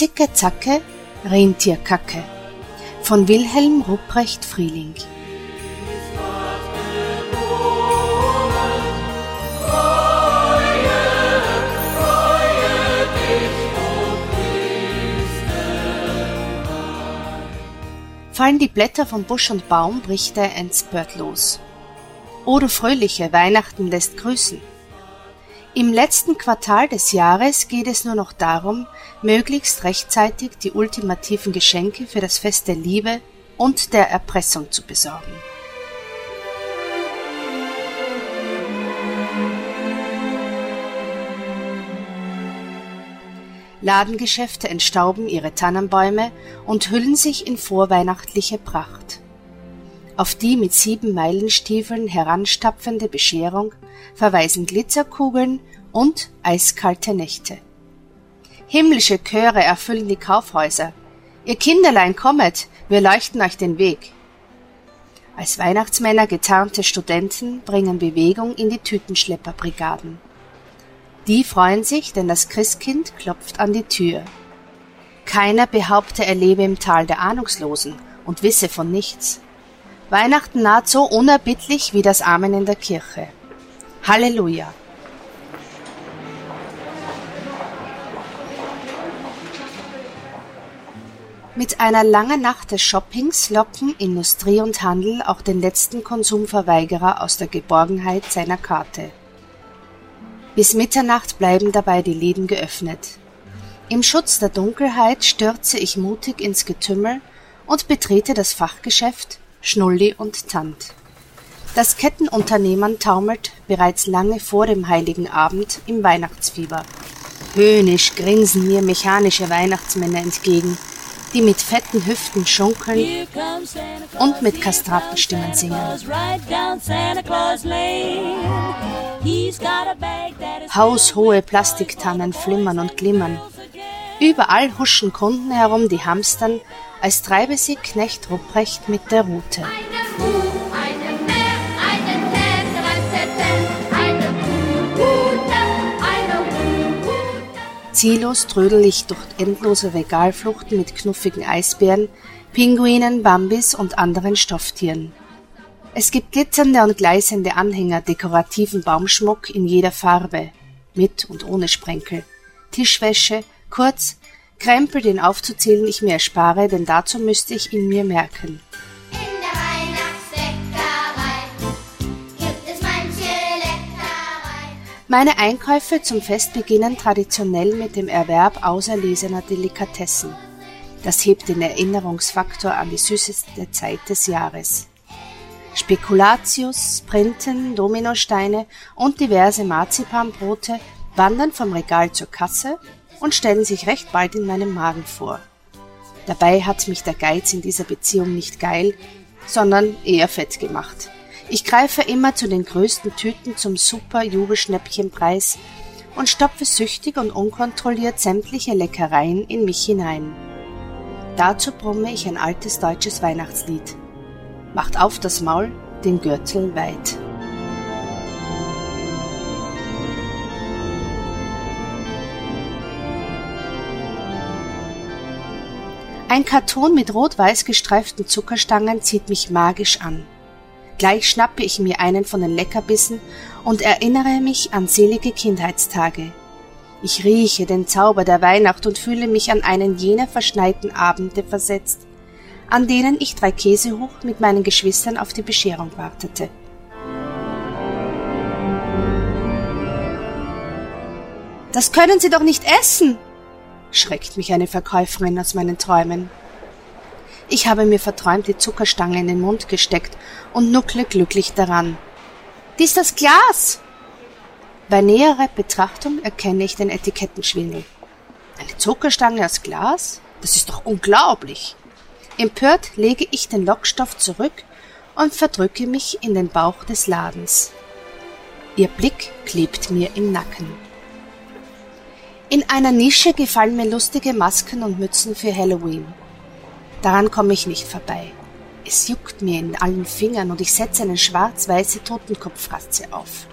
Zicke Zacke, Rentierkacke von Wilhelm Rupprecht Frieling. Fallen die Blätter von Busch und Baum, bricht der Endspurt los. O du fröhliche, Weihnachten lässt grüßen. Im letzten Quartal des Jahres geht es nur noch darum, möglichst rechtzeitig die ultimativen Geschenke für das Fest der Liebe und der Erpressung zu besorgen. Ladengeschäfte entstauben ihre Tannenbäume und hüllen sich in vorweihnachtliche Pracht. Auf die mit sieben Meilenstiefeln heranstapfende Bescherung verweisen Glitzerkugeln und eiskalte Nächte. Himmlische Chöre erfüllen die Kaufhäuser. Ihr Kinderlein kommet, wir leuchten euch den Weg. Als Weihnachtsmänner getarnte Studenten bringen Bewegung in die Tütenschlepperbrigaden. Die freuen sich, denn das Christkind klopft an die Tür. Keiner behaupte, er lebe im Tal der Ahnungslosen und wisse von nichts. Weihnachten naht so unerbittlich wie das Amen in der Kirche. Halleluja! Mit einer langen Nacht des Shoppings locken Industrie und Handel auch den letzten Konsumverweigerer aus der Geborgenheit seiner Karte. Bis Mitternacht bleiben dabei die Läden geöffnet. Im Schutz der Dunkelheit stürze ich mutig ins Getümmel und betrete das Fachgeschäft Schnulli und Tant. Das Kettenunternehmen taumelt bereits lange vor dem heiligen Abend im Weihnachtsfieber. Höhnisch grinsen mir mechanische Weihnachtsmänner entgegen, die mit fetten Hüften schunkeln und mit Kastratenstimmen singen. Haushohe Plastiktannen flimmern und glimmern. Überall huschen Kunden herum, die hamstern, als treibe sie Knecht Rupprecht mit der Rute. Ziellos trödel ich durch endlose Regalfluchten mit knuffigen Eisbären, Pinguinen, Bambis und anderen Stofftieren. Es gibt glitzernde und gleißende Anhänger dekorativen Baumschmuck in jeder Farbe, mit und ohne Sprenkel, Tischwäsche, kurz Krempel, den aufzuzählen ich mir erspare, denn dazu müsste ich ihn mir merken. Meine Einkäufe zum Fest beginnen traditionell mit dem Erwerb auserlesener Delikatessen. Das hebt den Erinnerungsfaktor an die süßeste Zeit des Jahres. Spekulatius, Printen, Dominosteine und diverse Marzipanbrote wandern vom Regal zur Kasse und stellen sich recht bald in meinem Magen vor. Dabei hat mich der Geiz in dieser Beziehung nicht geil, sondern eher fett gemacht. Ich greife immer zu den größten Tüten zum super Jubelschnäppchenpreis und stopfe süchtig und unkontrolliert sämtliche Leckereien in mich hinein. Dazu brumme ich ein altes deutsches Weihnachtslied. Macht auf das Maul, den Gürtel weit. Ein Karton mit rot-weiß gestreiften Zuckerstangen zieht mich magisch an. Gleich schnappe ich mir einen von den Leckerbissen und erinnere mich an selige Kindheitstage. Ich rieche den Zauber der Weihnacht und fühle mich an einen jener verschneiten Abende versetzt, an denen ich drei Käsehoch mit meinen Geschwistern auf die Bescherung wartete. Das können Sie doch nicht essen, schreckt mich eine Verkäuferin aus meinen Träumen. Ich habe mir verträumt die Zuckerstange in den Mund gesteckt und nuckle glücklich daran. Dies das Glas! Bei näherer Betrachtung erkenne ich den Etikettenschwindel. Eine Zuckerstange aus Glas? Das ist doch unglaublich! Empört lege ich den Lockstoff zurück und verdrücke mich in den Bauch des Ladens. Ihr Blick klebt mir im Nacken. In einer Nische gefallen mir lustige Masken und Mützen für Halloween. Daran komme ich nicht vorbei. Es juckt mir in allen Fingern und ich setze eine schwarz-weiße Totenkopffratze auf.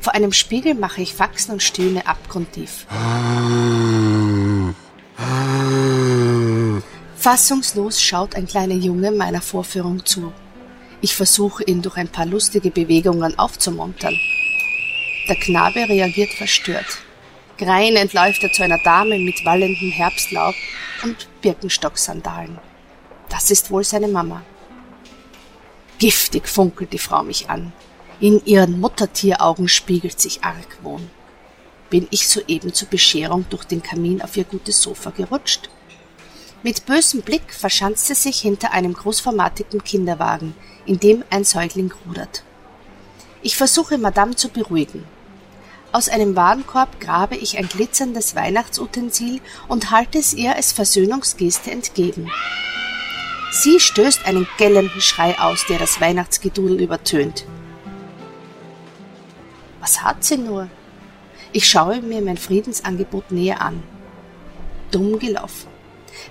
Vor einem Spiegel mache ich Faxen und stöhne abgrundtief. Fassungslos schaut ein kleiner Junge meiner Vorführung zu. Ich versuche ihn durch ein paar lustige Bewegungen aufzumuntern. Der Knabe reagiert verstört. Greinend läuft er zu einer Dame mit wallendem Herbstlaub und Birkenstocksandalen. Das ist wohl seine Mama. Giftig funkelt die Frau mich an. In ihren Muttertieraugen spiegelt sich Argwohn. Bin ich soeben zur Bescherung durch den Kamin auf ihr gutes Sofa gerutscht? Mit bösem Blick verschanzt sie sich hinter einem großformatigen Kinderwagen, in dem ein Säugling rudert. Ich versuche Madame zu beruhigen. Aus einem Warenkorb grabe ich ein glitzerndes Weihnachtsutensil und halte es ihr als Versöhnungsgeste entgegen. Sie stößt einen gellenden Schrei aus, der das Weihnachtsgedudel übertönt. Was hat sie nur? Ich schaue mir mein Friedensangebot näher an. Dumm gelaufen.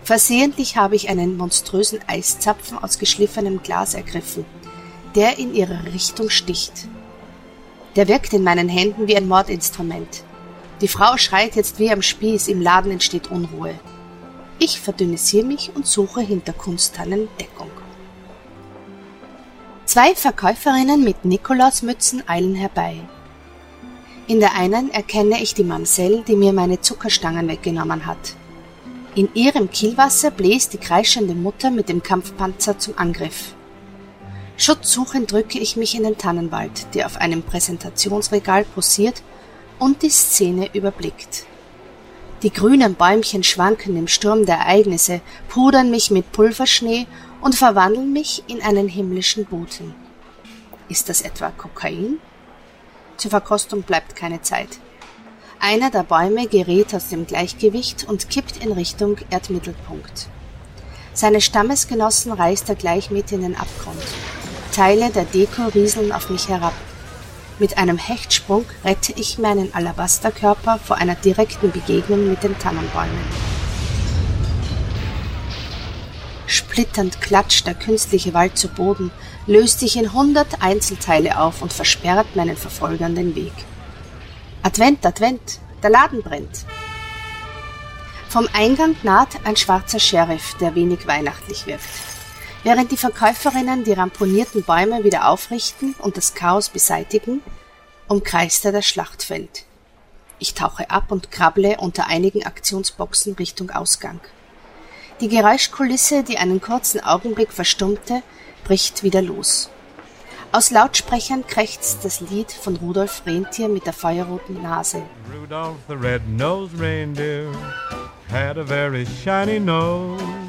Versehentlich habe ich einen monströsen Eiszapfen aus geschliffenem Glas ergriffen, der in ihre Richtung sticht. Der wirkt in meinen Händen wie ein Mordinstrument. Die Frau schreit jetzt wie am Spieß, im Laden entsteht Unruhe. Ich verdünnisiere mich und suche hinter Kunsttannen Deckung. Zwei Verkäuferinnen mit Nikolausmützen eilen herbei. In der einen erkenne ich die Mamsell, die mir meine Zuckerstangen weggenommen hat. In ihrem Kielwasser bläst die kreischende Mutter mit dem Kampfpanzer zum Angriff. Schutzsuchend drücke ich mich in den Tannenwald, der auf einem Präsentationsregal posiert und die Szene überblickt. Die grünen Bäumchen schwanken im Sturm der Ereignisse, pudern mich mit Pulverschnee und verwandeln mich in einen himmlischen Boten. Ist das etwa Kokain? Zur Verkostung bleibt keine Zeit. Einer der Bäume gerät aus dem Gleichgewicht und kippt in Richtung Erdmittelpunkt. Seine Stammesgenossen reißt er gleich mit in den Abgrund. Teile der Deko rieseln auf mich herab. Mit einem Hechtsprung rette ich meinen Alabasterkörper vor einer direkten Begegnung mit den Tannenbäumen. Splitternd klatscht der künstliche Wald zu Boden, löst sich in hundert Einzelteile auf und versperrt meinen Verfolgern den Weg. Advent, Advent, der Laden brennt. Vom Eingang naht ein schwarzer Sheriff, der wenig weihnachtlich wirkt. Während die Verkäuferinnen die ramponierten Bäume wieder aufrichten und das Chaos beseitigen, umkreist er das Schlachtfeld. Ich tauche ab und krabble unter einigen Aktionsboxen Richtung Ausgang. Die Geräuschkulisse, die einen kurzen Augenblick verstummte, bricht wieder los. Aus Lautsprechern krächzt das Lied von Rudolf Rentier mit der feuerroten Nase. Rudolph the red-nosed reindeer had a very shiny nose.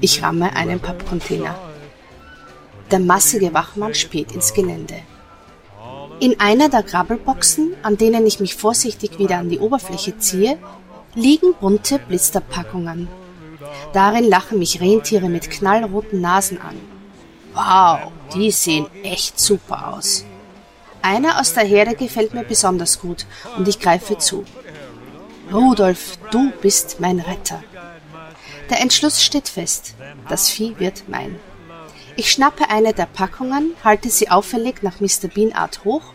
Ich ramme einen Pappcontainer. Der massige Wachmann späht ins Gelände. In einer der Grabbelboxen, an denen ich mich vorsichtig wieder an die Oberfläche ziehe, liegen bunte Blisterpackungen. Darin lachen mich Rentiere mit knallroten Nasen an. Wow, die sehen echt super aus. Einer aus der Herde gefällt mir besonders gut und ich greife zu. Rudolf, du bist mein Retter. Der Entschluss steht fest. Das Vieh wird mein. Ich schnappe eine der Packungen, halte sie auffällig nach Mr. Bean Art hoch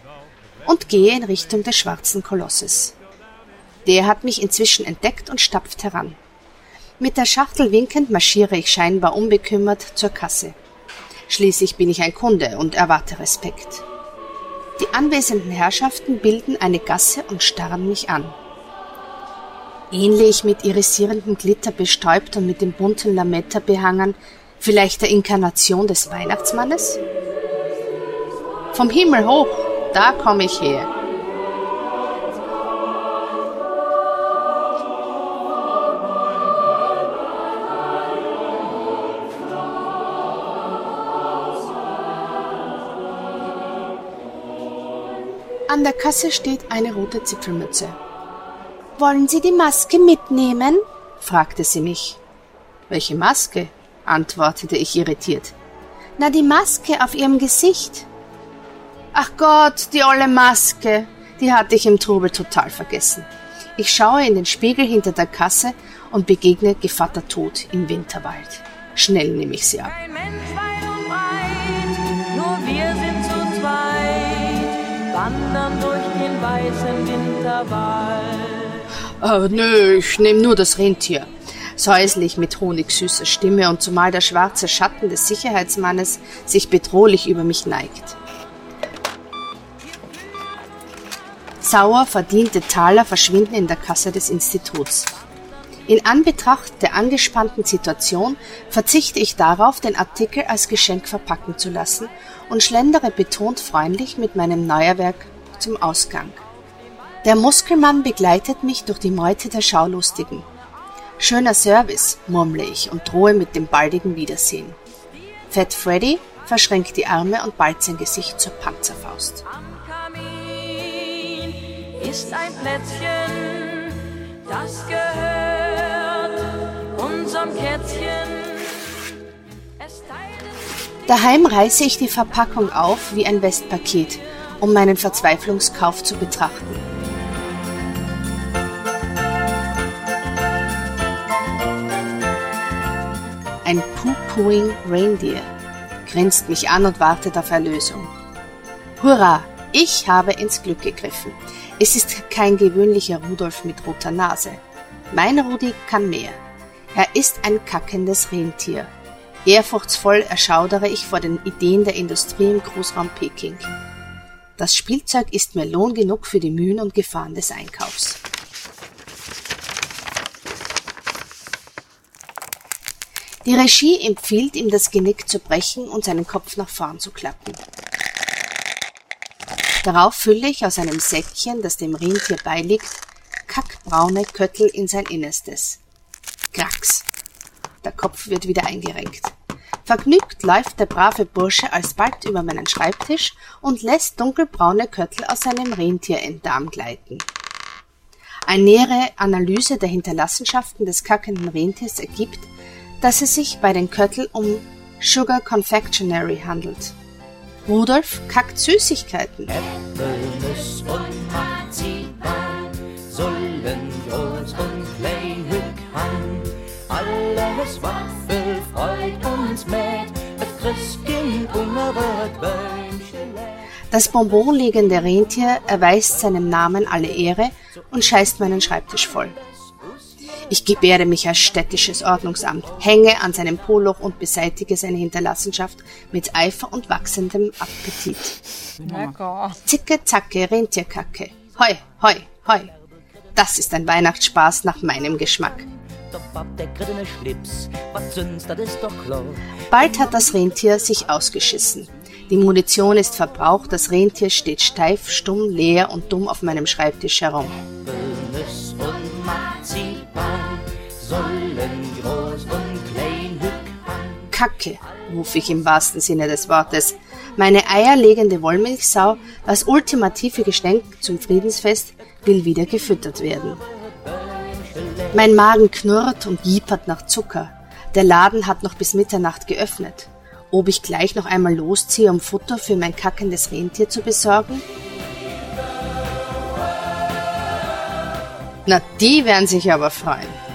und gehe in Richtung des schwarzen Kolosses. Der hat mich inzwischen entdeckt und stapft heran. Mit der Schachtel winkend marschiere ich scheinbar unbekümmert zur Kasse. Schließlich bin ich ein Kunde und erwarte Respekt. Die anwesenden Herrschaften bilden eine Gasse und starren mich an. Ähnlich mit irisierendem Glitter bestäubt und mit dem bunten Lametta behangen, vielleicht der Inkarnation des Weihnachtsmannes? Vom Himmel hoch, da komme ich her. An der Kasse steht eine rote Zipfelmütze. Wollen Sie die Maske mitnehmen? fragte sie mich. Welche Maske? antwortete ich irritiert. Na, die Maske auf Ihrem Gesicht. Ach Gott, die olle Maske. Die hatte ich im Trubel total vergessen. Ich schaue in den Spiegel hinter der Kasse und begegne Gevatter Tod im Winterwald. Schnell nehme ich sie ab. Weit wandern durch den weißen Winterwald. Oh, nö, ich nehme nur das Rentier. Säuslich mit honigsüßer Stimme und zumal der schwarze Schatten des Sicherheitsmannes sich bedrohlich über mich neigt. Sauer verdiente Taler verschwinden in der Kasse des Instituts. In Anbetracht der angespannten Situation verzichte ich darauf, den Artikel als Geschenk verpacken zu lassen und schlendere betont freundlich mit meinem Neuerwerk zum Ausgang. Der Muskelmann begleitet mich durch die Meute der Schaulustigen. Schöner Service, murmle ich und drohe mit dem baldigen Wiedersehen. Fat Freddy verschränkt die Arme und ballt sein Gesicht zur Panzerfaust. Am Kamin ist ein Plätzchen, das gehört unserem Kätzchen. Daheim reiße ich die Verpackung auf wie ein Westpaket, um meinen Verzweiflungskauf zu betrachten. Ein Poo-Pooing Reindeer grinst mich an und wartet auf Erlösung. Hurra! Ich habe ins Glück gegriffen. Es ist kein gewöhnlicher Rudolf mit roter Nase. Mein Rudi kann mehr. Er ist ein kackendes Rentier. Ehrfurchtsvoll erschaudere ich vor den Ideen der Industrie im Großraum Peking. Das Spielzeug ist mir Lohn genug für die Mühen und Gefahren des Einkaufs. Die Regie empfiehlt ihm das Genick zu brechen und seinen Kopf nach vorn zu klappen. Darauf fülle ich aus einem Säckchen, das dem Rentier beiliegt, kackbraune Köttel in sein Innerstes. Krax. Der Kopf wird wieder eingerenkt. Vergnügt läuft der brave Bursche alsbald über meinen Schreibtisch und lässt dunkelbraune Köttel aus seinem Rentierenddarm gleiten. Eine nähere Analyse der Hinterlassenschaften des kackenden Rentiers ergibt, dass es sich bei den Köttel um Sugar Confectionery handelt. Rudolf kackt Süßigkeiten. Äpfel, Nuss und Marzipan sollen groß und hück alles Waffel freut uns mit, Christkind unerwartet Das bonbonliegende Rentier erweist seinem Namen alle Ehre und scheißt meinen Schreibtisch voll. Ich gebärde mich als städtisches Ordnungsamt, hänge an seinem Poloch und beseitige seine Hinterlassenschaft mit Eifer und wachsendem Appetit. Zicke, zacke, Rentierkacke. Hoi, hoi, hoi. Das ist ein Weihnachtsspaß nach meinem Geschmack. Bald hat das Rentier sich ausgeschissen. Die Munition ist verbraucht, das Rentier steht steif, stumm, leer und dumm auf meinem Schreibtisch herum. Kacke, rufe ich im wahrsten Sinne des Wortes. Meine eierlegende Wollmilchsau, das ultimative Geschenk zum Friedensfest, will wieder gefüttert werden. Mein Magen knurrt und jiepert nach Zucker. Der Laden hat noch bis Mitternacht geöffnet. Ob ich gleich noch einmal losziehe, um Futter für mein kackendes Rentier zu besorgen? Na, die werden sich aber freuen.